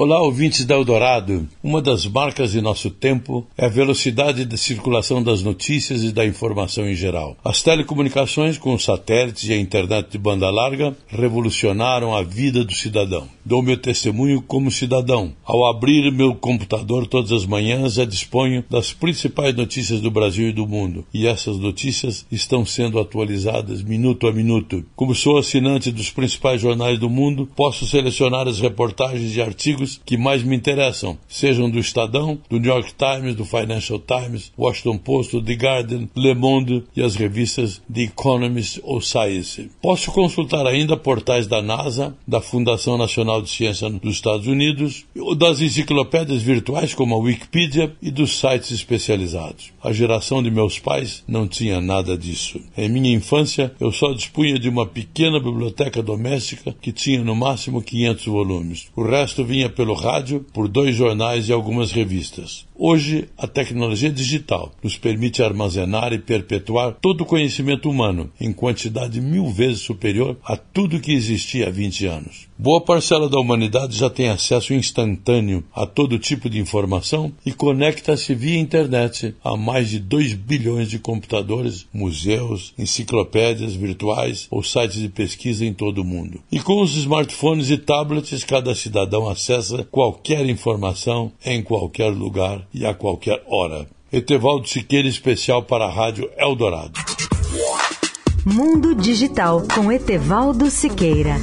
Olá, ouvintes da Eldorado. Uma das marcas de nosso tempo é a velocidade de circulação das notícias e da informação em geral. As telecomunicações, com satélites e a internet de banda larga, revolucionaram a vida do cidadão. Dou meu testemunho como cidadão. Ao abrir meu computador todas as manhãs, já disponho das principais notícias do Brasil e do mundo. E essas notícias estão sendo atualizadas minuto a minuto. Como sou assinante dos principais jornais do mundo, posso selecionar as reportagens e artigos que mais me interessam, sejam do Estadão, do New York Times, do Financial Times, Washington Post, The Guardian, Le Monde e as revistas The Economist ou Science. Posso consultar ainda portais da NASA, da Fundação Nacional de Ciência dos Estados Unidos, das enciclopédias virtuais como a Wikipedia e dos sites especializados. A geração de meus pais não tinha nada disso. Em minha infância, eu só dispunha de uma pequena biblioteca doméstica que tinha no máximo 500 volumes. O resto vinha pelo rádio, por dois jornais e algumas revistas. Hoje, a tecnologia digital nos permite armazenar e perpetuar todo o conhecimento humano em quantidade mil vezes superior a tudo que existia há 20 anos. Boa parcela da humanidade já tem acesso instantâneo a todo tipo de informação e conecta-se via internet a mais de 2 bilhões de computadores, museus, enciclopédias virtuais ou sites de pesquisa em todo o mundo. E com os smartphones e tablets, cada cidadão acessa qualquer informação em qualquer lugar e a qualquer hora. Etevaldo Siqueira, especial para a Rádio Eldorado. Mundo Digital com Etevaldo Siqueira.